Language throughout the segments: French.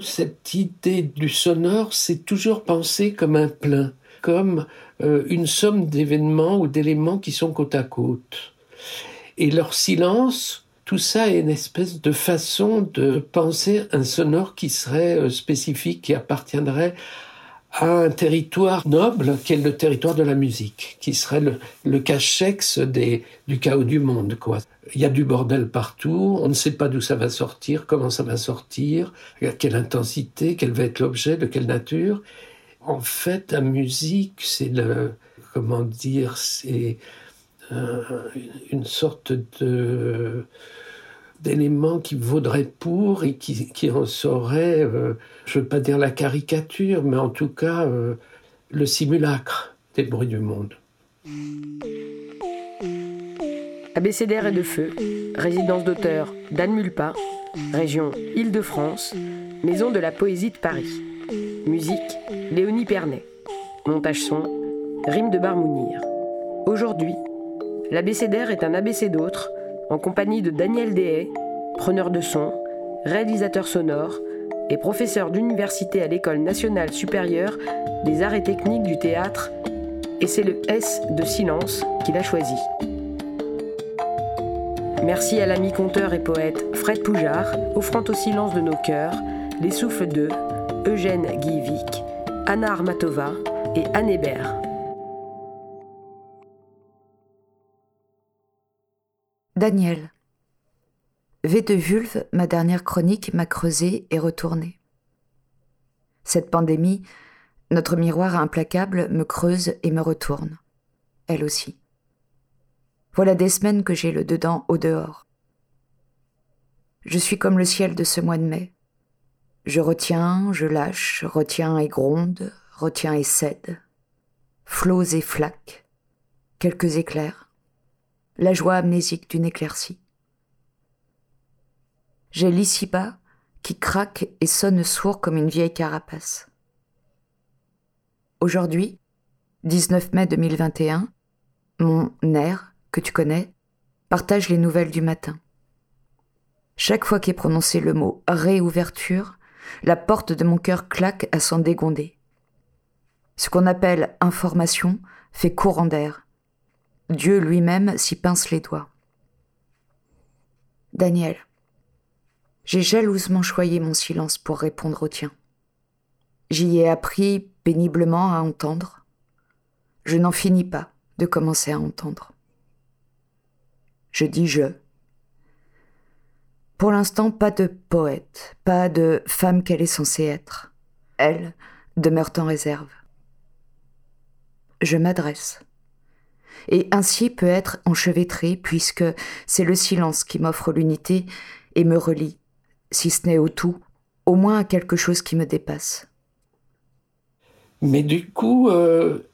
Cette idée du sonore, c'est toujours pensé comme un plein, comme euh, une somme d'événements ou d'éléments qui sont côte à côte. Et leur silence, tout ça est une espèce de façon de penser un sonore qui serait euh, spécifique, qui appartiendrait à un territoire noble qui est le territoire de la musique, qui serait le, le cachex du chaos du monde. Quoi. Il y a du bordel partout, on ne sait pas d'où ça va sortir, comment ça va sortir, à quelle intensité, quel va être l'objet, de quelle nature. En fait, la musique, c'est comment dire, c'est euh, une sorte de d'éléments qui vaudraient pour et qui, qui en seraient, euh, je ne veux pas dire la caricature, mais en tout cas euh, le simulacre des bruits du monde. Abécédaire et de feu, résidence d'auteur d'Anne Mulpa, région Île-de-France, maison de la poésie de Paris. Musique Léonie Pernet. Montage son Rime de Barmounir. Aujourd'hui, l'abécédaire est un abécé d'autres en compagnie de Daniel Dehay, preneur de son, réalisateur sonore et professeur d'université à l'École nationale supérieure des arts et techniques du théâtre, et c'est le S de silence qu'il a choisi. Merci à l'ami conteur et poète Fred Poujard, offrant au silence de nos cœurs les souffles de Eugène Guivic, Anna Armatova et Anne Hébert. Daniel. V de vulve, ma dernière chronique m'a creusé et retourné. Cette pandémie, notre miroir implacable me creuse et me retourne. Elle aussi. Voilà des semaines que j'ai le dedans au dehors. Je suis comme le ciel de ce mois de mai. Je retiens, je lâche, retiens et gronde, retiens et cède. Flots et flaques, quelques éclairs la joie amnésique d'une éclaircie. J'ai l'ici-bas qui craque et sonne sourd comme une vieille carapace. Aujourd'hui, 19 mai 2021, mon air, que tu connais, partage les nouvelles du matin. Chaque fois qu'est prononcé le mot réouverture, la porte de mon cœur claque à s'en dégonder. Ce qu'on appelle information fait courant d'air, Dieu lui-même s'y pince les doigts. Daniel, j'ai jalousement choyé mon silence pour répondre au tien. J'y ai appris péniblement à entendre. Je n'en finis pas de commencer à entendre. Je dis je. Pour l'instant, pas de poète, pas de femme qu'elle est censée être. Elle demeure en réserve. Je m'adresse et ainsi peut être enchevêtré puisque c'est le silence qui m'offre l'unité et me relie, si ce n'est au tout, au moins à quelque chose qui me dépasse. Mais du coup, euh,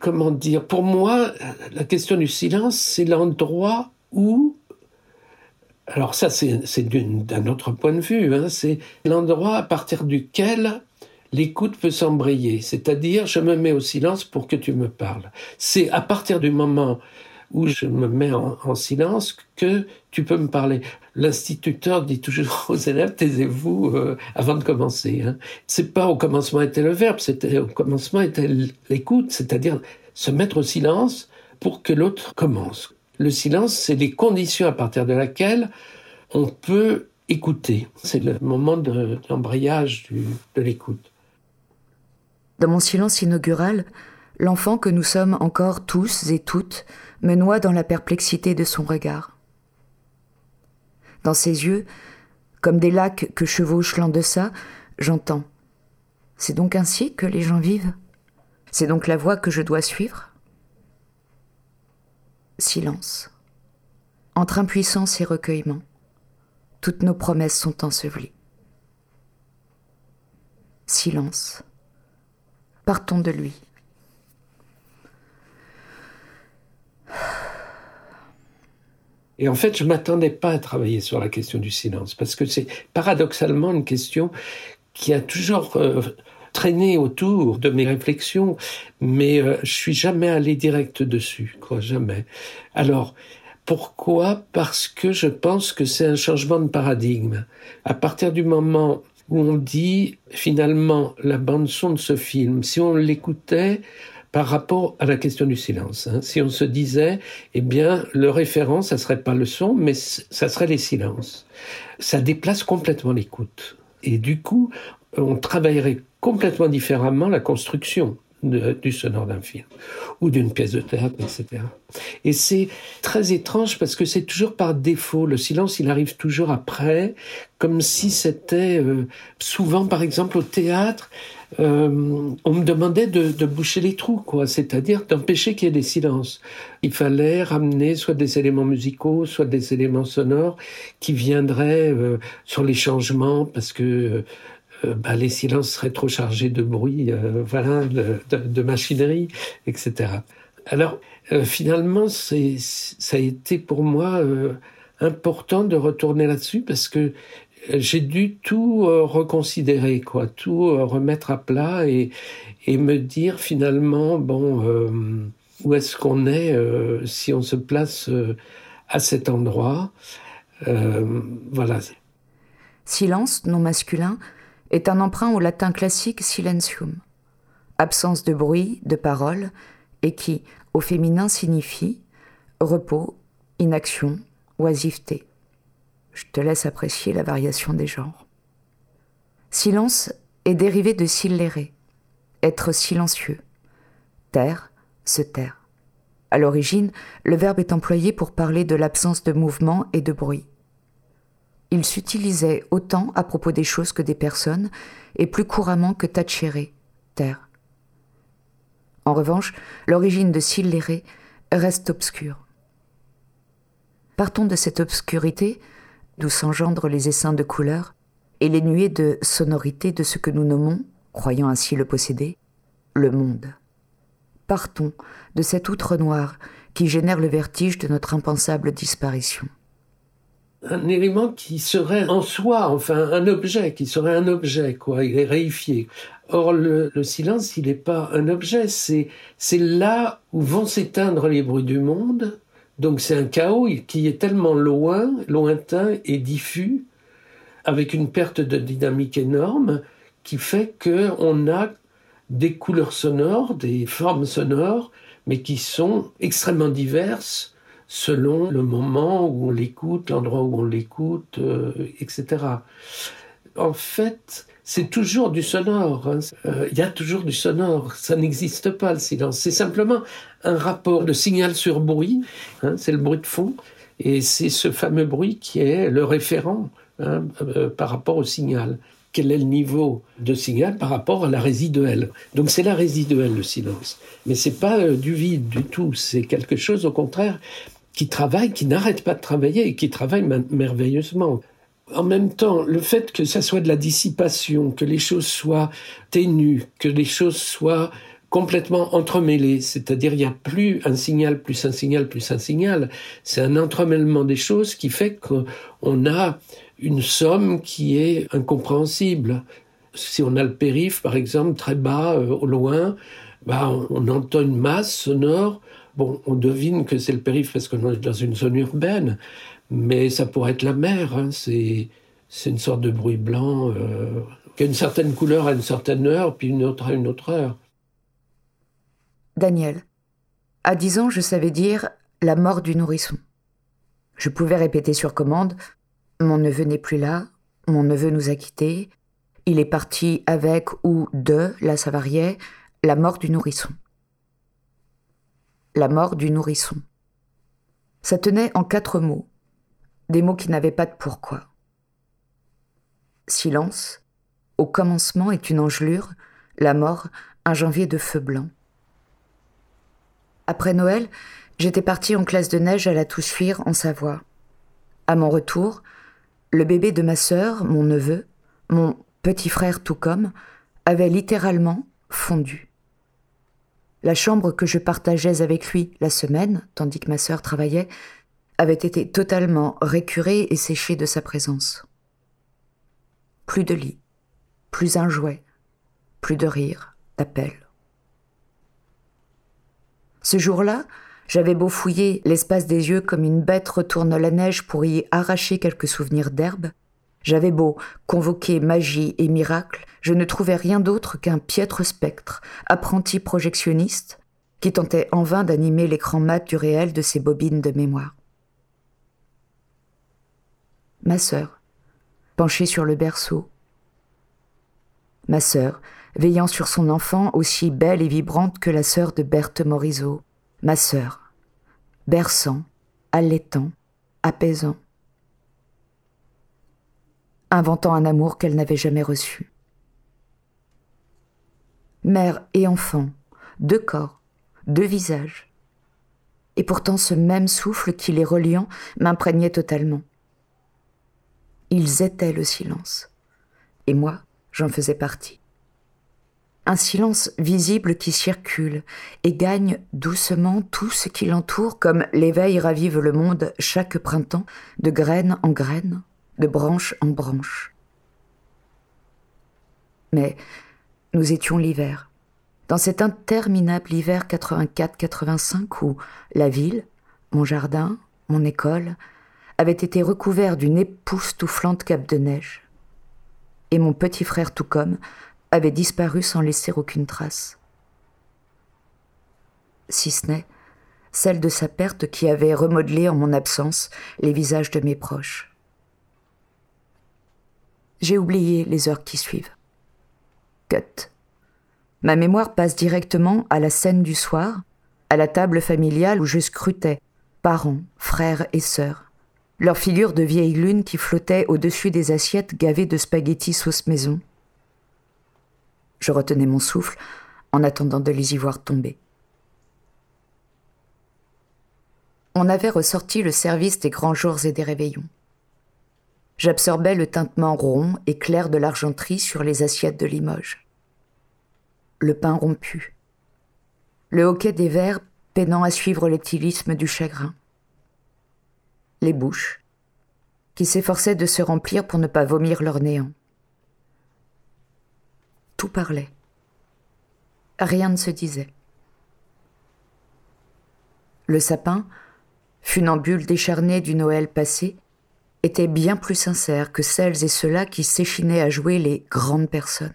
comment dire, pour moi, la question du silence, c'est l'endroit où alors ça, c'est d'un autre point de vue. Hein, c'est l'endroit à partir duquel l'écoute peut s'embrayer, c'est-à-dire je me mets au silence pour que tu me parles. C'est à partir du moment où je me mets en, silence que tu peux me parler. L'instituteur dit toujours aux élèves taisez-vous euh, avant de commencer. Hein. C'est pas au commencement était le verbe, c'était au commencement était l'écoute, c'est-à-dire se mettre au silence pour que l'autre commence. Le silence, c'est les conditions à partir de laquelle on peut écouter. C'est le moment de l'embrayage de l'écoute. Dans mon silence inaugural, l'enfant que nous sommes encore tous et toutes me noie dans la perplexité de son regard. Dans ses yeux, comme des lacs que chevauche l'en deçà, j'entends. C'est donc ainsi que les gens vivent C'est donc la voie que je dois suivre Silence. Entre impuissance et recueillement, toutes nos promesses sont ensevelies. Silence partons de lui. Et en fait, je m'attendais pas à travailler sur la question du silence, parce que c'est paradoxalement une question qui a toujours euh, traîné autour de mes réflexions, mais euh, je suis jamais allé direct dessus, quoi, jamais. Alors, pourquoi? Parce que je pense que c'est un changement de paradigme. À partir du moment où on dit finalement la bande son de ce film, si on l'écoutait par rapport à la question du silence, hein, si on se disait, eh bien, le référent, ça serait pas le son, mais ça serait les silences. Ça déplace complètement l'écoute. Et du coup, on travaillerait complètement différemment la construction du sonore d'un film ou d'une pièce de théâtre, etc. Et c'est très étrange parce que c'est toujours par défaut. Le silence, il arrive toujours après, comme si c'était euh, souvent, par exemple, au théâtre, euh, on me demandait de, de, boucher les trous, quoi, c'est-à-dire d'empêcher qu'il y ait des silences. Il fallait ramener soit des éléments musicaux, soit des éléments sonores qui viendraient euh, sur les changements, parce que euh, bah, les silences seraient trop chargés de bruit, voilà, de, machinerie, etc. Alors finalement, ça a été pour moi important de retourner là-dessus parce que j'ai dû tout reconsidérer, quoi, tout remettre à plat et, me dire finalement, bon, où est-ce qu'on est, si on se place à cet endroit. voilà. Silence non masculin est un emprunt au latin classique silentium, absence de bruit, de parole, et qui, au féminin, signifie repos, inaction, oisiveté. Je te laisse apprécier la variation des genres. Silence est dérivé de silere, être silencieux. Taire, se taire. À l'origine, le verbe est employé pour parler de l'absence de mouvement et de bruit il s'utilisait autant à propos des choses que des personnes, et plus couramment que tachere, terre. En revanche, l'origine de sillere reste obscure. Partons de cette obscurité, d'où s'engendrent les essaims de couleurs et les nuées de sonorité de ce que nous nommons, croyant ainsi le posséder, le monde. Partons de cet outre noir qui génère le vertige de notre impensable disparition un élément qui serait en soi, enfin un objet, qui serait un objet, quoi. Il est réifié. Or, le, silence, il n'est pas un objet, c'est là où vont s'éteindre les bruits du monde. Donc c'est un chaos qui est tellement loin, lointain et diffus, avec une perte de dynamique énorme, qui fait que on a des couleurs sonores, des formes sonores, mais qui sont extrêmement diverses selon le moment où on l'écoute, l'endroit où on l'écoute, euh, etc. En fait, c'est toujours du sonore. Hein. Euh, il y a toujours du sonore. Ça n'existe pas le silence. C'est simplement un rapport de signal sur bruit. Hein, c'est le bruit de fond. Et c'est ce fameux bruit qui est le référent hein, euh, par rapport au signal. Quel est le niveau de signal par rapport à la résiduelle? Donc c'est la résiduelle le silence, mais c'est pas du vide du tout. C'est quelque chose au contraire qui travaille, qui n'arrête pas de travailler et qui travaille merveilleusement. En même temps, le fait que ça soit de la dissipation, que les choses soient ténues, que les choses soient complètement entremêlées, c'est-à-dire il n'y a plus un signal plus un signal plus un signal, c'est un entremêlement des choses qui fait qu'on a une somme qui est incompréhensible. Si on a le périph, par exemple, très bas, euh, au loin, bah, on, on entend une masse sonore Bon, on devine que c'est le périph' parce qu'on est dans une zone urbaine, mais ça pourrait être la mer. Hein. C'est, une sorte de bruit blanc euh, qui a une certaine couleur à une certaine heure, puis une autre à une autre heure. Daniel. À dix ans, je savais dire la mort du nourrisson. Je pouvais répéter sur commande Mon neveu n'est plus là, mon neveu nous a quittés, il est parti avec ou de, la Savariée, la mort du nourrisson la mort du nourrisson. Ça tenait en quatre mots, des mots qui n'avaient pas de pourquoi. Silence, au commencement est une engelure, la mort, un janvier de feu blanc. Après Noël, j'étais partie en classe de neige à la Toussuire en Savoie. À mon retour, le bébé de ma sœur, mon neveu, mon petit frère tout comme, avait littéralement fondu. La chambre que je partageais avec lui la semaine, tandis que ma sœur travaillait, avait été totalement récurée et séchée de sa présence. Plus de lit, plus un jouet, plus de rire, d'appel. Ce jour-là, j'avais beau fouiller l'espace des yeux comme une bête retourne la neige pour y arracher quelques souvenirs d'herbe, J'avais beau convoquer magie et miracle, je ne trouvais rien d'autre qu'un piètre spectre, apprenti projectionniste, qui tentait en vain d'animer l'écran mat du réel de ses bobines de mémoire. Ma sœur, penchée sur le berceau. Ma sœur, veillant sur son enfant aussi belle et vibrante que la sœur de Berthe Morisot. Ma sœur, berçant, allaitant, apaisant inventant un amour qu'elle n'avait jamais reçu. Mère et enfant, deux corps, deux visages. Et pourtant ce même souffle qui les reliant m'imprégnait totalement. Ils étaient le silence, et moi j'en faisais partie. Un silence visible qui circule et gagne doucement tout ce qui l'entoure comme l'éveil ravive le monde chaque printemps de graine en graine de branche en branche. Mais nous étions l'hiver, dans cet interminable hiver 84-85 où la ville, mon jardin, mon école, avaient été recouverts d'une époustouflante cape de neige. Et mon petit frère tout comme avait disparu sans laisser aucune trace. Si ce n'est celle de sa perte qui avait remodelé en mon absence les visages de mes proches. J'ai oublié les heures qui suivent. Cut. Ma mémoire passe directement à la scène du soir, à la table familiale où je scrutais parents, frères et sœurs, leurs figures de vieille lune qui flottaient au-dessus des assiettes gavées de spaghettis sauce maison. Je retenais mon souffle en attendant de les y voir tomber. On avait ressorti le service des grands jours et des réveillons. J'absorbais le tintement rond et clair de l'argenterie sur les assiettes de Limoges. Le pain rompu. Le hoquet des verres peinant à suivre l'éthylisme du chagrin. Les bouches, qui s'efforçaient de se remplir pour ne pas vomir leur néant. Tout parlait. Rien ne se disait. Le sapin, funambule décharné du Noël passé, était bien plus sincère que celles et ceux-là qui s'échinaient à jouer les grandes personnes.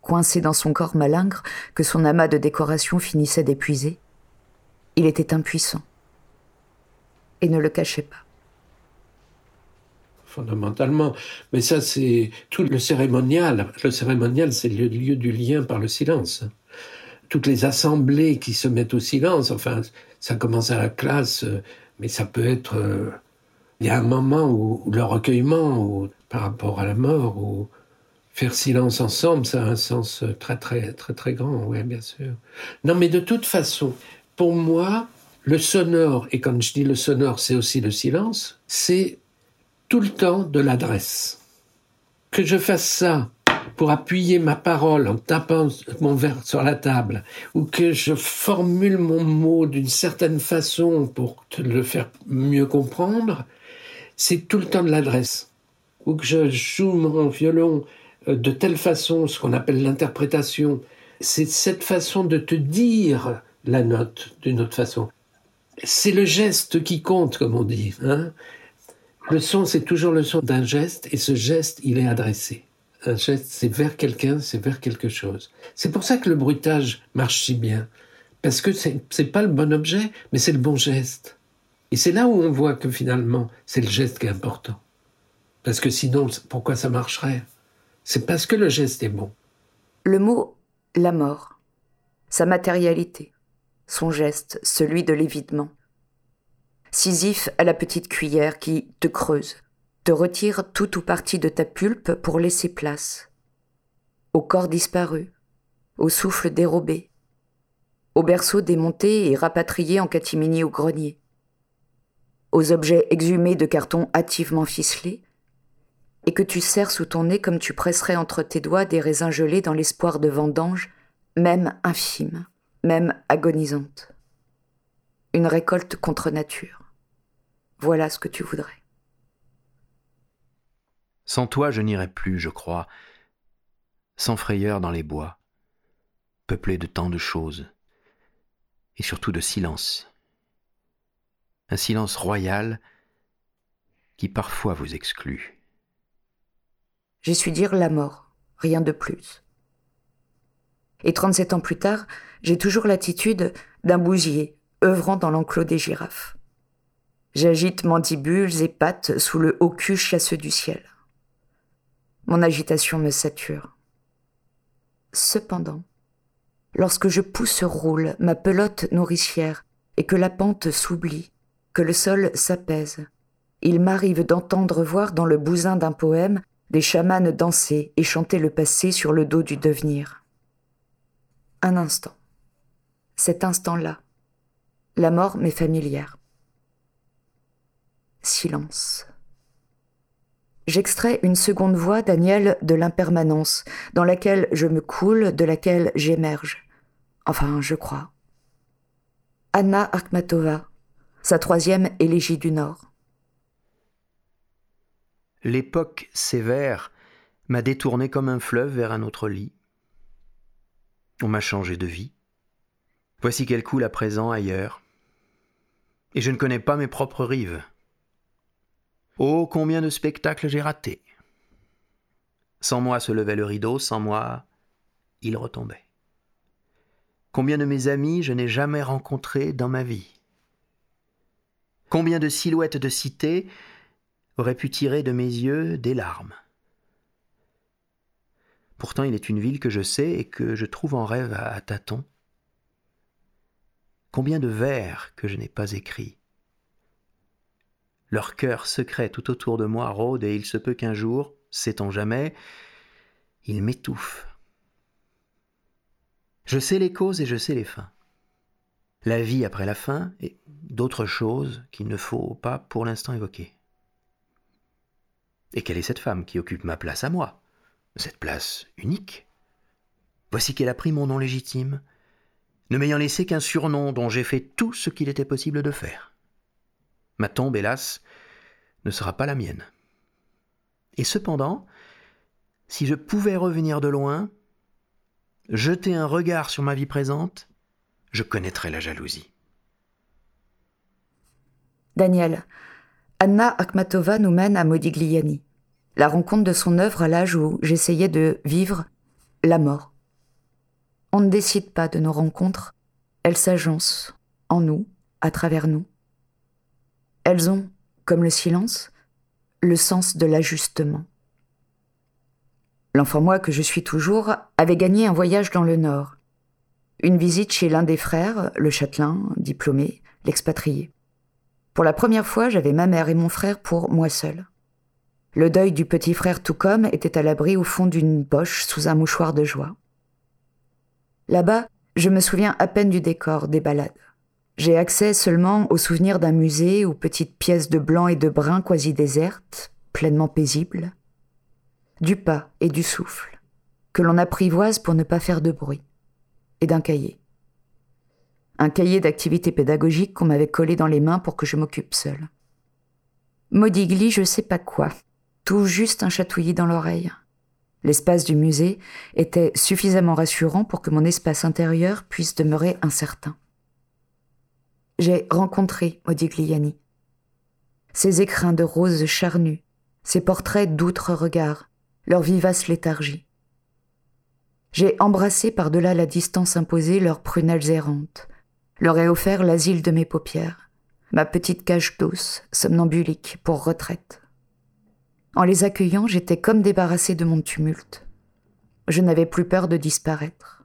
Coincé dans son corps malingre que son amas de décoration finissait d'épuiser, il était impuissant et ne le cachait pas. Fondamentalement, mais ça c'est tout le cérémonial. Le cérémonial, c'est le lieu du lien par le silence. Toutes les assemblées qui se mettent au silence, enfin, ça commence à la classe, mais ça peut être euh, il y a un moment où, le recueillement, par rapport à la mort, ou faire silence ensemble, ça a un sens très très très très grand, oui, bien sûr. Non, mais de toute façon, pour moi, le sonore, et quand je dis le sonore, c'est aussi le silence, c'est tout le temps de l'adresse. Que je fasse ça pour appuyer ma parole en tapant mon verre sur la table, ou que je formule mon mot d'une certaine façon pour te le faire mieux comprendre, c'est tout le temps de l'adresse. Ou que je joue mon violon euh, de telle façon, ce qu'on appelle l'interprétation, c'est cette façon de te dire la note d'une autre façon. C'est le geste qui compte, comme on dit. Hein le son, c'est toujours le son d'un geste, et ce geste, il est adressé. Un geste, c'est vers quelqu'un, c'est vers quelque chose. C'est pour ça que le bruitage marche si bien. Parce que c'est pas le bon objet, mais c'est le bon geste. Et c'est là où on voit que finalement, c'est le geste qui est important. Parce que sinon, pourquoi ça marcherait? C'est parce que le geste est bon. Le mot la mort, sa matérialité, son geste, celui de l'évidement. Sisyphe à la petite cuillère qui te creuse, te retire tout ou partie de ta pulpe pour laisser place. Au corps disparu, au souffle dérobé, au berceau démonté et rapatrié en catimini au grenier aux objets exhumés de carton hâtivement ficelés, et que tu serres sous ton nez comme tu presserais entre tes doigts des raisins gelés dans l'espoir de vendange, même infime, même agonisante. Une récolte contre nature. Voilà ce que tu voudrais. Sans toi, je n'irai plus, je crois, sans frayeur dans les bois, peuplés de tant de choses, et surtout de silence un silence royal qui parfois vous exclut. j'ai su dire la mort, rien de plus. Et 37 ans plus tard, j'ai toujours l'attitude d'un bousier œuvrant dans l'enclos des girafes. J'agite mandibules et pattes sous le haut cul chasseux du ciel. Mon agitation me sature. Cependant, lorsque je pousse roule ma pelote nourricière et que la pente s'oublie, que le sol s'apaise, il m'arrive d'entendre voir dans le bousin d'un poème des chamanes danser et chanter le passé sur le dos du devenir. Un instant. Cet instant-là. La mort m'est familière. Silence. J'extrais une seconde voix, Daniel, de l'impermanence, dans laquelle je me coule, de laquelle j'émerge. Enfin, je crois. Anna Akhmatova, sa troisième élégie du Nord. L'époque sévère m'a détourné comme un fleuve vers un autre lit. On m'a changé de vie. Voici qu'elle coule à présent ailleurs. Et je ne connais pas mes propres rives. Oh, combien de spectacles j'ai ratés. Sans moi se levait le rideau, sans moi, il retombait. Combien de mes amis je n'ai jamais rencontrés dans ma vie. Combien de silhouettes de cité auraient pu tirer de mes yeux des larmes? Pourtant, il est une ville que je sais et que je trouve en rêve à, tâtons. Combien de vers que je n'ai pas écrits? Leur cœur secret tout autour de moi rôde et il se peut qu'un jour, sait-on jamais, il m'étouffe. Je sais les causes et je sais les fins. La vie après la fin et d'autres choses qu'il ne faut pas pour l'instant évoquer. Et quelle est cette femme qui occupe ma place à moi? Cette place unique? Voici qu'elle a pris mon nom légitime, ne m'ayant laissé qu'un surnom dont j'ai fait tout ce qu'il était possible de faire. Ma tombe, hélas, ne sera pas la mienne. Et cependant, si je pouvais revenir de loin, jeter un regard sur ma vie présente, je connaîtrais la jalousie. Daniel, Anna Akhmatova nous mène à Modigliani, la rencontre de son œuvre à l'âge où j'essayais de vivre la mort. On ne décide pas de nos rencontres, elles s'agencent en nous, à travers nous. Elles ont, comme le silence, le sens de l'ajustement. L'enfant moi que je suis toujours avait gagné un voyage dans le Nord. Une visite chez l'un des frères, le châtelain, diplômé, l'expatrié. Pour la première fois, j'avais ma mère et mon frère pour moi seul. Le deuil du petit frère tout comme était à l'abri au fond d'une poche sous un mouchoir de joie. Là-bas, je me souviens à peine du décor, des balades. J'ai accès seulement aux souvenirs d'un musée aux petites pièces de blanc et de brun quasi désertes, pleinement paisibles, du pas et du souffle, que l'on apprivoise pour ne pas faire de bruit, d'un cahier. Un cahier d'activité pédagogique qu'on m'avait collé dans les mains pour que je m'occupe seule. Modigli, je sais pas quoi, tout juste un chatouillis dans l'oreille. L'espace du musée était suffisamment rassurant pour que mon espace intérieur puisse demeurer incertain j'ai rencontré Modigliani. Ses écrins de roses charnues, ses portraits d'outre regards, leur vivace léthargie. J'ai embrassé par-delà la distance imposée leurs prunelles errantes, leur ai offert l'asile de mes paupières, ma petite cage douce, somnambulique, pour retraite. En les accueillant, j'étais comme débarrassée de mon tumulte. Je n'avais plus peur de disparaître.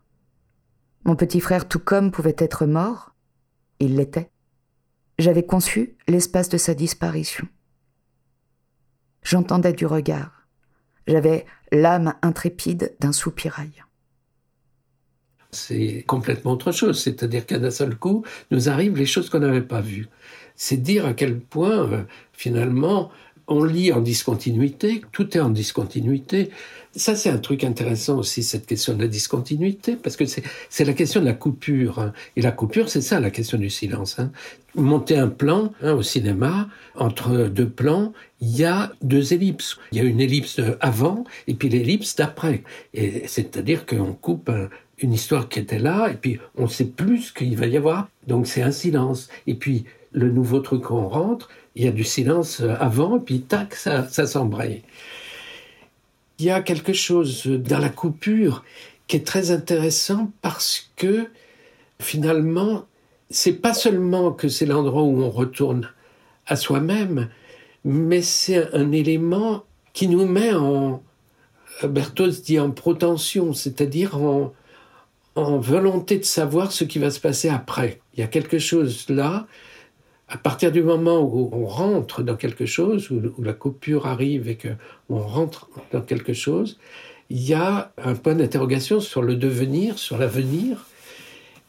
Mon petit frère tout comme pouvait être mort, il l'était. J'avais conçu l'espace de sa disparition. J'entendais du regard. J'avais l'âme intrépide d'un soupirail. C'est complètement autre chose, c'est-à-dire qu'à d'un seul coup, nous arrivent les choses qu'on n'avait pas vues. C'est dire à quel point, euh, finalement, on lit en discontinuité, tout est en discontinuité. Ça, c'est un truc intéressant aussi, cette question de la discontinuité, parce que c'est la question de la coupure. Hein. Et la coupure, c'est ça la question du silence. Hein. Monter un plan hein, au cinéma, entre deux plans, il y a deux ellipses. Il y a une ellipse avant et puis l'ellipse d'après. C'est-à-dire qu'on coupe une histoire qui était là, et puis on sait plus ce qu'il va y avoir. Donc c'est un silence. Et puis le nouveau truc qu'on on rentre, il y a du silence avant, et puis tac, ça, ça s'embraye. Il y a quelque chose dans la coupure qui est très intéressant parce que finalement, c'est pas seulement que c'est l'endroit où on retourne à soi-même, mais c'est un élément qui nous met en, Berthoz dit en protension, c'est-à-dire en, en volonté de savoir ce qui va se passer après. Il y a quelque chose là, à partir du moment où on rentre dans quelque chose, où, la coupure arrive et qu'on rentre dans quelque chose, il y a un point d'interrogation sur le devenir, sur l'avenir.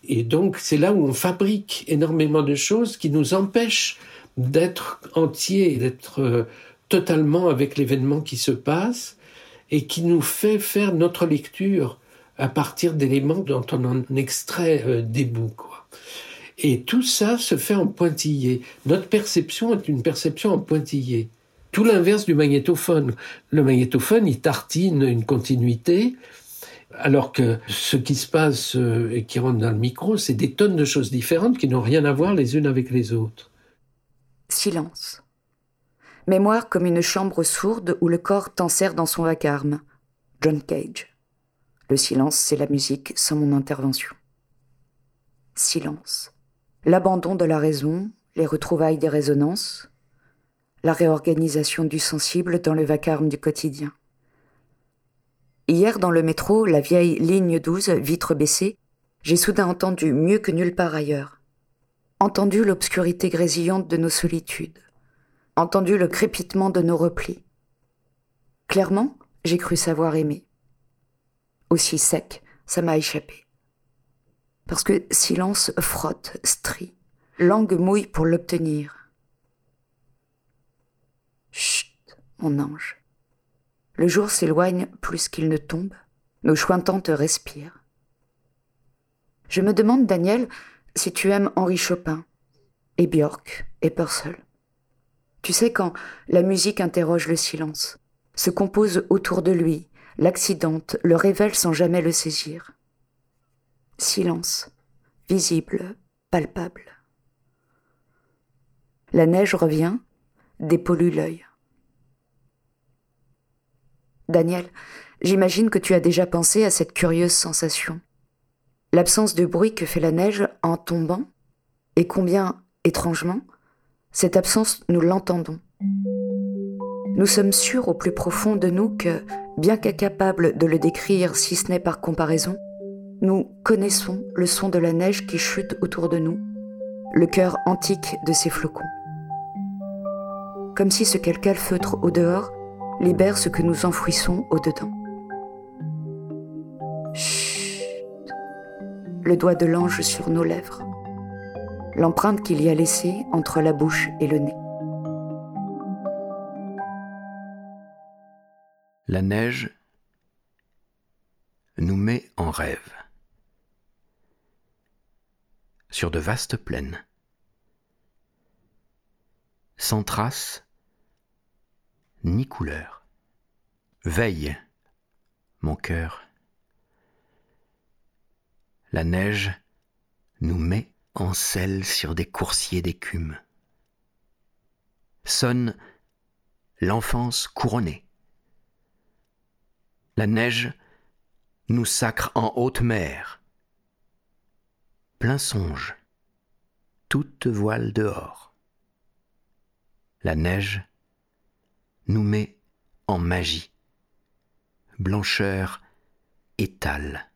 Et donc, c'est là où on fabrique énormément de choses qui nous empêchent d'être entiers, d'être euh, totalement avec l'événement qui se passe et qui nous fait faire notre lecture à partir d'éléments dont on en extrait euh, des bouts. Quoi. Et tout ça se fait en pointillé. Notre perception est une perception en pointillé. Tout l'inverse du magnétophone. Le magnétophone, il tartine une continuité, alors que ce qui se passe euh, et qui rentre dans le micro, c'est des tonnes de choses différentes qui n'ont rien à voir les unes avec les autres. Silence. Mémoire comme une chambre sourde où le corps t'enserre dans son vacarme. John Cage. Le silence, c'est la musique sans mon intervention. Silence. L'abandon de la raison, les retrouvailles des résonances, la réorganisation du sensible dans le vacarme du quotidien. Hier, dans le métro, la vieille ligne 12, vitre baissée, j'ai soudain entendu mieux que nulle part ailleurs. Entendu l'obscurité grésillante de nos solitudes entendu le crépitement de nos replis. Clairement, j'ai cru savoir aimer. Aussi sec, ça m'a échappé. Parce que silence frotte, strie, langue mouille pour l'obtenir. Chut, mon ange. Le jour s'éloigne plus qu'il ne tombe, nos chointantes respirent. Je me demande, Daniel, si tu aimes Henri Chopin, et Björk, et Purcell. Tu sais quand la musique interroge le silence, se compose autour de lui, l'accidente, le révèle sans jamais le saisir. Silence, visible, palpable. La neige revient, dépollue l'œil. Daniel, j'imagine que tu as déjà pensé à cette curieuse sensation. L'absence de bruit que fait la neige en tombant, et combien, étrangement, cette absence, nous l'entendons. Nous sommes sûrs au plus profond de nous que, bien qu'incapables de le décrire si ce n'est par comparaison, nous connaissons le son de la neige qui chute autour de nous, le cœur antique de ces flocons. Comme si ce qu'elle calfeutre au dehors libère ce que nous enfouissons au dedans. Chut. Le doigt de l'ange sur nos lèvres l'empreinte qu'il y a laissée entre la bouche et le nez. La neige nous met en rêve sur de vastes plaines, sans trace ni couleur. Veille, mon cœur. La neige nous met en selle sur des coursiers d'écume. Sonne l'enfance couronnée. La neige nous sacre en haute mer. Plein songe, toute voile dehors. La neige nous met en magie, blancheur étale,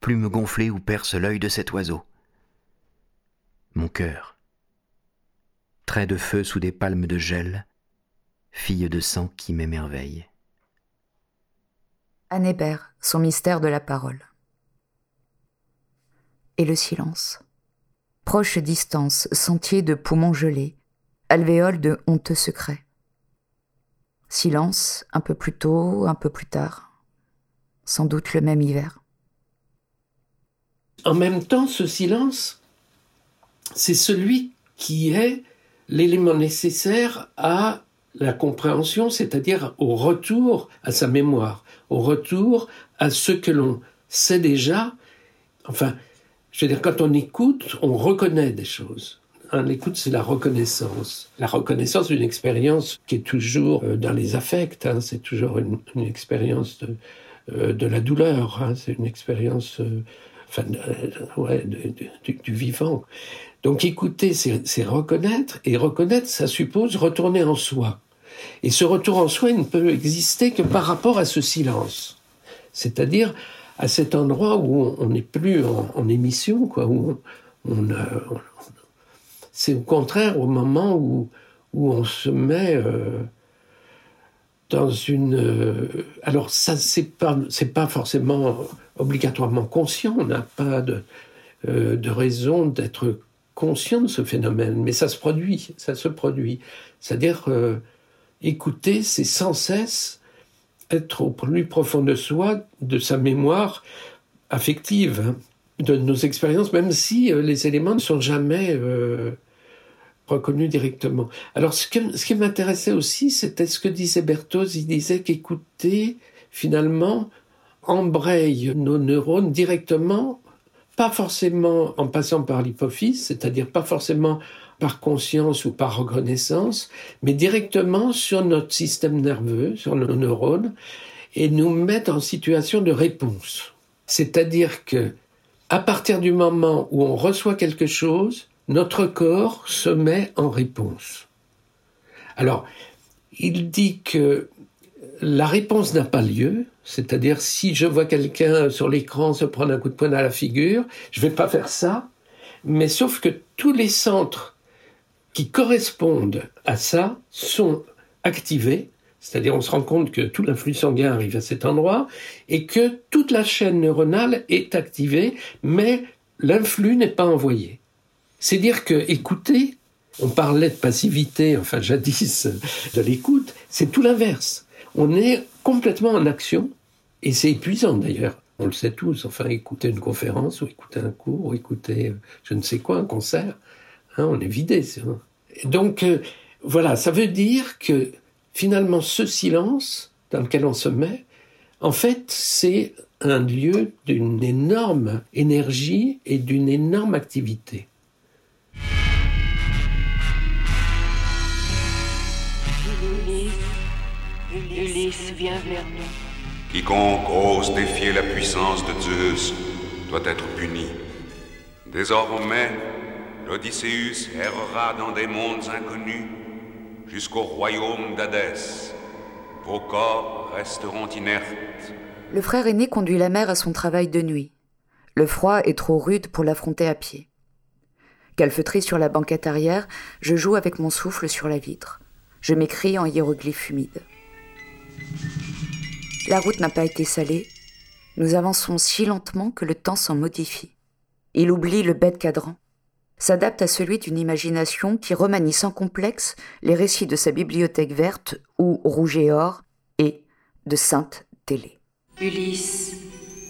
plume gonflée où perce l'œil de cet oiseau mon cœur. Trait de feu sous des palmes de gel, fille de sang qui m'émerveille. Anne Hébert, son mystère de la parole. Et le silence. Proche distance, sentier de poumons gelés, alvéole de honteux secrets. Silence, un peu plus tôt, un peu plus tard. Sans doute le même hiver. En même temps, ce silence, c'est celui qui est l'élément nécessaire à la compréhension, c'est-à-dire au retour à sa mémoire, au retour à ce que l'on sait déjà. Enfin, je veux dire, quand on écoute, on reconnaît des choses. l'écoute, c'est la reconnaissance. La reconnaissance d'une expérience qui est toujours euh, dans les affects, hein. c'est toujours une, expérience de, euh, de, la douleur, hein. c'est une expérience euh, enfin, ouais, du, vivant. Donc écouter, c'est reconnaître, et reconnaître, ça suppose retourner en soi. Et ce retour en soi, ne peut exister que par rapport à ce silence. C'est-à-dire à cet endroit où on n'est plus en, émission, quoi, où on, c'est au contraire au moment où, où on se met euh, dans une. Euh, alors ça, c'est pas pas forcément obligatoirement conscient. On n'a pas de euh, de raison d'être conscient de ce phénomène, mais ça se produit, ça se produit. C'est-à-dire écouter, c'est sans cesse être au plus profond de soi, de sa mémoire affective, hein, de nos expériences, même si euh, les éléments ne sont jamais euh, reconnus directement. Alors ce, qui m'intéressait aussi, c'était ce que disait Berthoz, il disait qu'écouter, finalement, embraye nos neurones directement, pas forcément en passant par l'hypophyse, c'est-à-dire pas forcément par conscience ou par reconnaissance, mais directement sur notre système nerveux, sur nos neurones, et nous mettre en situation de réponse. C'est-à-dire que, à partir du moment où on reçoit quelque chose, notre corps se met en réponse. Alors, il dit que la réponse n'a pas lieu, c'est-à-dire si je vois quelqu'un sur l'écran se prendre un coup de poing à la figure, je ne vais pas faire ça, mais sauf que tous les centres qui correspondent à ça sont activés, c'est-à-dire on se rend compte que tout l'influx sanguin arrive à cet endroit et que toute la chaîne neuronale est activée, mais l'influx n'est pas envoyé. C'est dire que écouter, on parlait de passivité, enfin jadis de l'écoute, c'est tout l'inverse. On est complètement en action et c'est épuisant d'ailleurs. On le sait tous, enfin écouter une conférence ou écouter un cours ou écouter je ne sais quoi, un concert, hein, on est vidé. Donc euh, voilà, ça veut dire que finalement ce silence dans lequel on se met, en fait, c'est un lieu d'une énorme énergie et d'une énorme activité. Ulysse, viens vers nous. Quiconque ose défier la puissance de Zeus doit être puni. Désormais, l'Odysseus errera dans des mondes inconnus jusqu'au royaume d'Hadès. Vos corps resteront inertes. Le frère aîné conduit la mère à son travail de nuit. Le froid est trop rude pour l'affronter à pied. Calfeutré sur la banquette arrière, je joue avec mon souffle sur la vitre. Je m'écris en hiéroglyphes humides. La route n'a pas été salée. Nous avançons si lentement que le temps s'en modifie. Il oublie le bête cadran s'adapte à celui d'une imagination qui remanie sans complexe les récits de sa bibliothèque verte ou rouge et or et de Sainte Télé. Ulysse,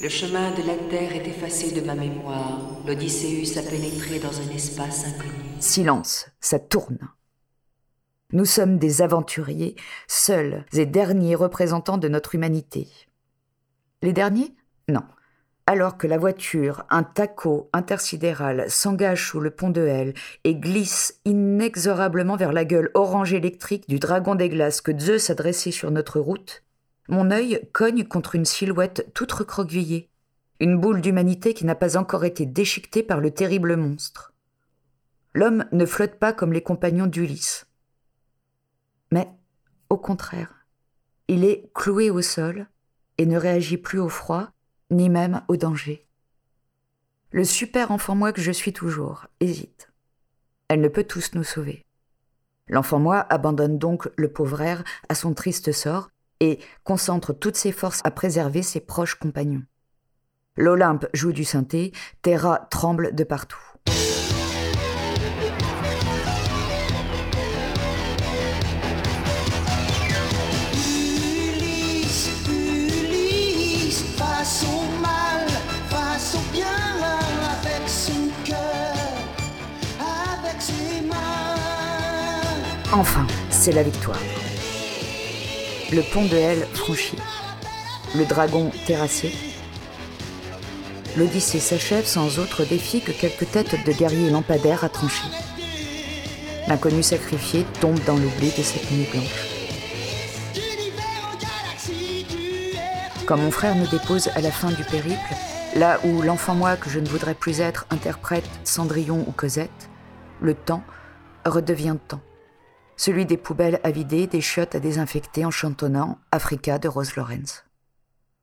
le chemin de la terre est effacé de ma mémoire. L'Odysseus a pénétré dans un espace inconnu. Silence, ça tourne. Nous sommes des aventuriers, seuls et derniers représentants de notre humanité. Les derniers? Non. Alors que la voiture, un taco intersidéral, s'engage sous le pont de Hell et glisse inexorablement vers la gueule orange électrique du dragon des glaces que Zeus a dressé sur notre route, mon œil cogne contre une silhouette toute recroquevillée, une boule d'humanité qui n'a pas encore été déchiquetée par le terrible monstre. L'homme ne flotte pas comme les compagnons d'Ulysse. Mais, au contraire, il est cloué au sol et ne réagit plus au froid, ni même au danger. Le super enfant moi que je suis toujours hésite. Elle ne peut tous nous sauver. L'enfant moi abandonne donc le pauvre air à son triste sort et concentre toutes ses forces à préserver ses proches compagnons. L'Olympe joue du synthé, Terra tremble de partout. Enfin, c'est la victoire. Le pont de Hell franchi. Le dragon terrassé. L'Odyssée s'achève sans autre défi que quelques têtes de guerriers lampadaires à trancher. L'inconnu sacrifié tombe dans l'oubli de cette nuit blanche. Quand mon frère me dépose à la fin du périple, là où l'enfant moi que je ne voudrais plus être interprète Cendrillon ou Cosette, le temps redevient temps. Celui des poubelles à vider, des chiottes à désinfecter en chantonnant Africa de Rose Lawrence.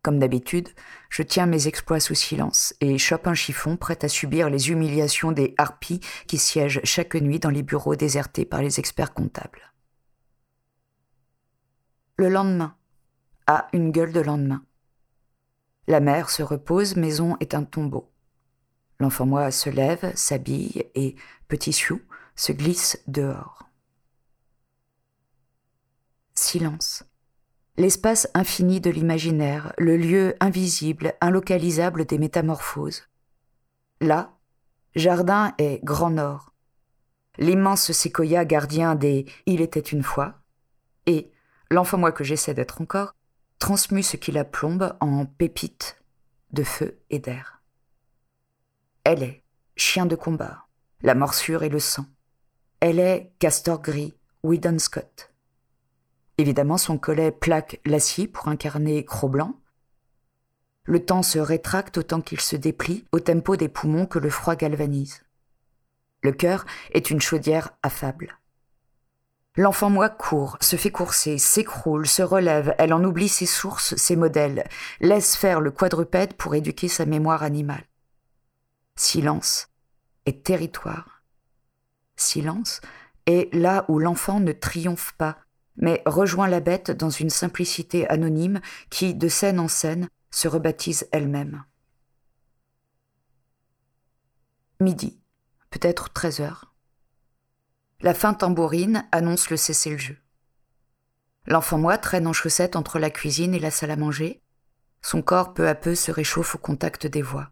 Comme d'habitude, je tiens mes exploits sous silence et chope un chiffon prêt à subir les humiliations des harpies qui siègent chaque nuit dans les bureaux désertés par les experts comptables. Le lendemain. a une gueule de lendemain. La mère se repose, maison est un tombeau. L'enfant moi se lève, s'habille et, petit chou, se glisse dehors. Silence. L'espace infini de l'imaginaire, le lieu invisible, inlocalisable des métamorphoses. Là, jardin est Grand Nord. L'immense séquoia gardien des Il était une fois, et, l'enfant moi que j'essaie d'être encore, transmue ce qui la plombe en pépites de feu et d'air. Elle est chien de combat, la morsure et le sang. Elle est castor gris, Whedon Scott. Évidemment, son collet plaque l'acier pour incarner Cro-Blanc. Le temps se rétracte autant qu'il se déplie au tempo des poumons que le froid galvanise. Le cœur est une chaudière affable. L'enfant moi court, se fait courser, s'écroule, se relève, elle en oublie ses sources, ses modèles, laisse faire le quadrupède pour éduquer sa mémoire animale. Silence est territoire. Silence est là où l'enfant ne triomphe pas, mais rejoint la bête dans une simplicité anonyme qui, de scène en scène, se rebaptise elle-même. Midi, peut-être treize heures. La fin tambourine annonce le cessez-le-jeu. L'enfant moi traîne en chaussettes entre la cuisine et la salle à manger. Son corps peu à peu se réchauffe au contact des voix.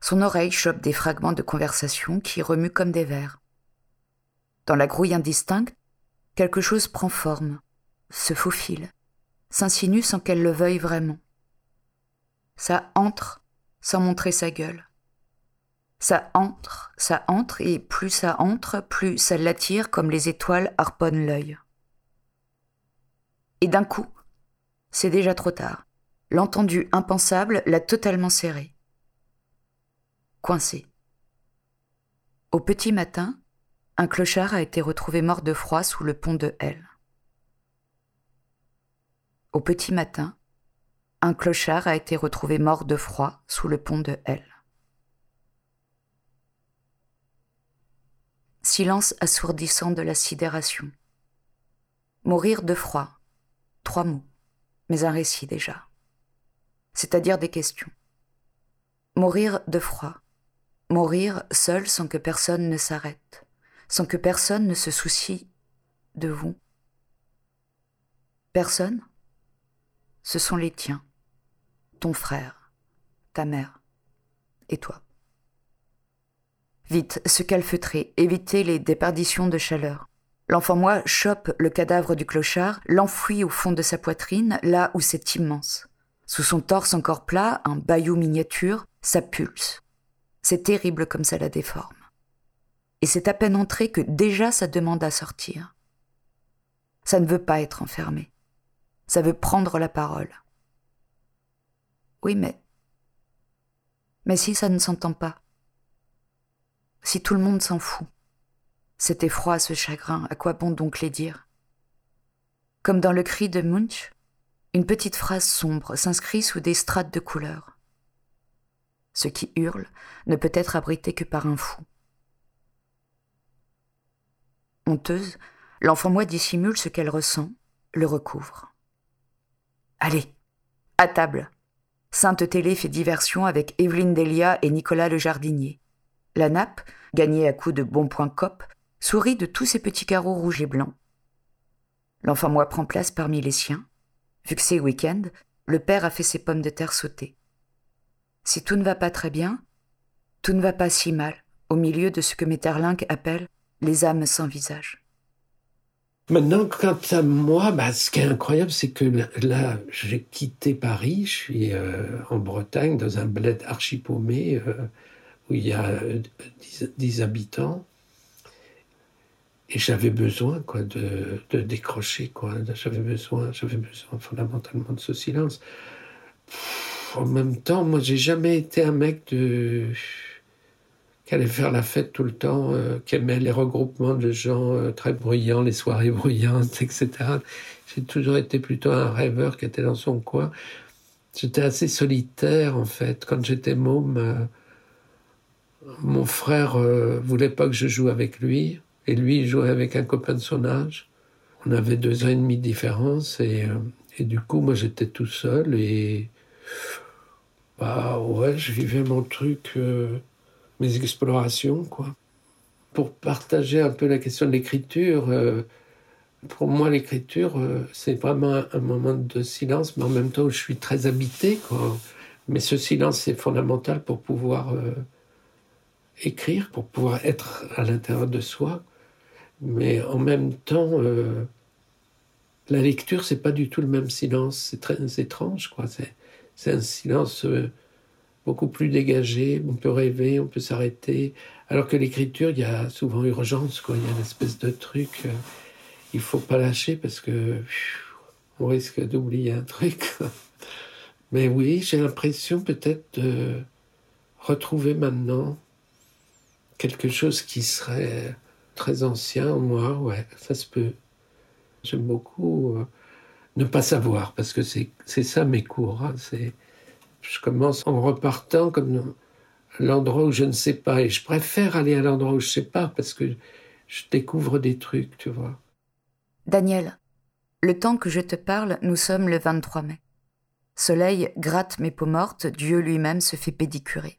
Son oreille chope des fragments de conversation qui remuent comme des vers. Dans la grouille indistincte, Quelque chose prend forme, se faufile, s'insinue sans qu'elle le veuille vraiment. Ça entre sans montrer sa gueule. Ça entre, ça entre, et plus ça entre, plus ça l'attire comme les étoiles harponnent l'œil. Et d'un coup, c'est déjà trop tard. L'entendu impensable l'a totalement serré. Coincé. Au petit matin, un clochard a été retrouvé mort de froid sous le pont de L. Au petit matin, un clochard a été retrouvé mort de froid sous le pont de L. Silence assourdissant de la sidération. Mourir de froid. Trois mots, mais un récit déjà. C'est-à-dire des questions. Mourir de froid. Mourir seul sans que personne ne s'arrête sans que personne ne se soucie de vous. Personne? Ce sont les tiens, ton frère, ta mère et toi. Vite, se calfeutrer, éviter les déperditions de chaleur. L'enfant moi chope le cadavre du clochard, l'enfouit au fond de sa poitrine, là où c'est immense. Sous son torse encore plat, un bayou miniature, ça pulse. C'est terrible comme ça la déforme et c'est à peine entré que déjà ça demande à sortir. Ça ne veut pas être enfermé. Ça veut prendre la parole. Oui, mais. Mais si ça ne s'entend pas Si tout le monde s'en fout Cet effroi, ce chagrin, à quoi bon donc les dire? Comme dans le cri de Munch, une petite phrase sombre s'inscrit sous des strates de couleurs. Ce qui hurle ne peut être abrité que par un fou. Honteuse, l'enfant moi dissimule ce qu'elle ressent, le recouvre. Allez, à table. Sainte Télé fait diversion avec Evelyne Delia et Nicolas le jardinier. La nappe, gagnée à coups de bons points cop, sourit de tous ses petits carreaux rouges et blancs. L'enfant moi prend place parmi les siens. Vu que c'est week-end, le père a fait ses pommes de terre sautées. Si tout ne va pas très bien, tout ne va pas si mal, au milieu de ce que Metterlinck appelle les âmes sans visage. Maintenant, quant à moi, bah, ce qui est incroyable, c'est que là, j'ai quitté Paris, je suis euh, en Bretagne, dans un bled archipaumé, euh, où il y a 10, habitants. et j'avais besoin quoi, de, décrocher. Quoi. J'avais besoin, j'avais besoin fondamentalement de ce silence. en même temps, moi, j'ai jamais été un mec de qui allait faire la fête tout le temps, euh, qui aimait les regroupements de gens euh, très bruyants, les soirées bruyantes, etc. J'ai toujours été plutôt un rêveur qui était dans son coin. J'étais assez solitaire, en fait. Quand j'étais môme, euh, mon frère voulait pas que je joue avec lui. Et lui, il jouait avec un copain de son âge. On avait deux ans et demi de différence. Et, euh, et du coup, moi, j'étais tout seul. Et bah ouais, je vivais mon truc, euh, mes explorations, quoi. Pour partager un peu la question de l'écriture, euh, pour moi, l'écriture, c'est vraiment un, moment de silence, mais en même temps où je suis très habité, quoi. Mais ce silence, c'est fondamental pour pouvoir écrire, pour pouvoir être à l'intérieur de soi. Mais en même temps, euh, la lecture, c'est pas du tout le même silence. C'est très étrange, quoi. C'est un silence euh, beaucoup plus dégagé. On peut rêver, on peut s'arrêter. Alors que l'écriture, il y a souvent urgence, quoi. Il y a une espèce de truc. Euh, il faut pas lâcher parce que on risque d'oublier un truc. Mais oui, j'ai l'impression peut-être de retrouver maintenant quelque chose qui serait très ancien, moi, ouais, ça se peut. J'aime beaucoup euh, ne pas savoir, parce que c'est ça mes cours. Hein, c'est je commence en repartant comme l'endroit où je ne sais pas, et je préfère aller à l'endroit où je ne sais pas, parce que je découvre des trucs, tu vois. Daniel, le temps que je te parle, nous sommes le 23 mai. Soleil gratte mes peaux mortes, Dieu lui-même se fait pédicurer.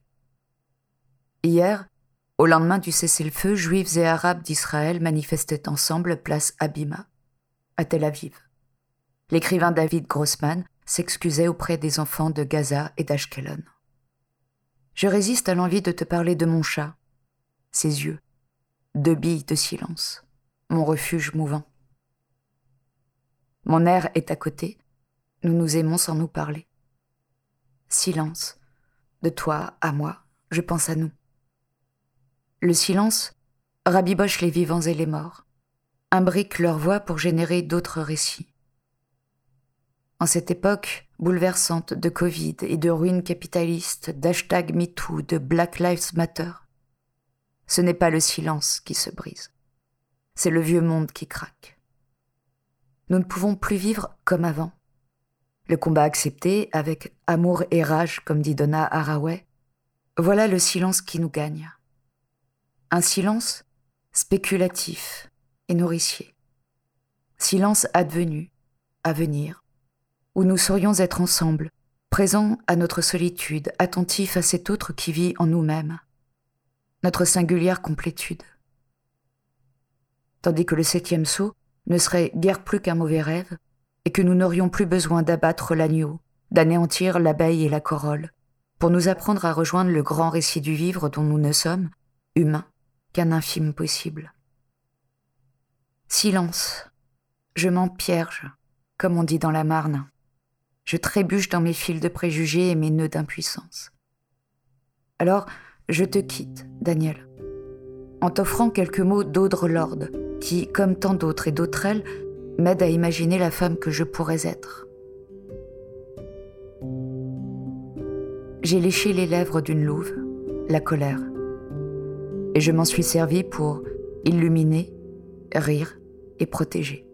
Hier, au lendemain du cessez-le-feu, juifs et arabes d'Israël manifestaient ensemble place Abima, à Tel Aviv. L'écrivain David Grossman s'excusait auprès des enfants de Gaza et d'Ashkelon. Je résiste à l'envie de te parler de mon chat, ses yeux, deux billes de silence, mon refuge mouvant. Mon air est à côté, nous nous aimons sans nous parler. Silence, de toi à moi, je pense à nous. Le silence rabiboche les vivants et les morts, imbrique leur voix pour générer d'autres récits. En cette époque bouleversante de Covid et de ruines capitalistes, d'hashtag MeToo, de Black Lives Matter, ce n'est pas le silence qui se brise, c'est le vieux monde qui craque. Nous ne pouvons plus vivre comme avant. Le combat accepté, avec amour et rage, comme dit Donna Haraway, voilà le silence qui nous gagne un silence spéculatif et nourricier. Silence advenu, à venir, où nous saurions être ensemble, présents à notre solitude, attentifs à cet autre qui vit en nous-mêmes, notre singulière complétude. Tandis que le septième saut ne serait guère plus qu'un mauvais rêve, et que nous n'aurions plus besoin d'abattre l'agneau, d'anéantir l'abeille et la corolle, pour nous apprendre à rejoindre le grand récit du vivre dont nous ne sommes, humains, qu'un infime possible. Silence. Je m'empierge, comme on dit dans la Marne. Je trébuche dans mes fils de préjugés et mes nœuds d'impuissance. Alors, je te quitte, Daniel, en t'offrant quelques mots d'Audre Lorde, qui, comme tant d'autres et d'autres elles, m'aident à imaginer la femme que je pourrais être. J'ai léché les lèvres d'une louve, la colère et je m'en suis servi pour illuminer, rire et protéger.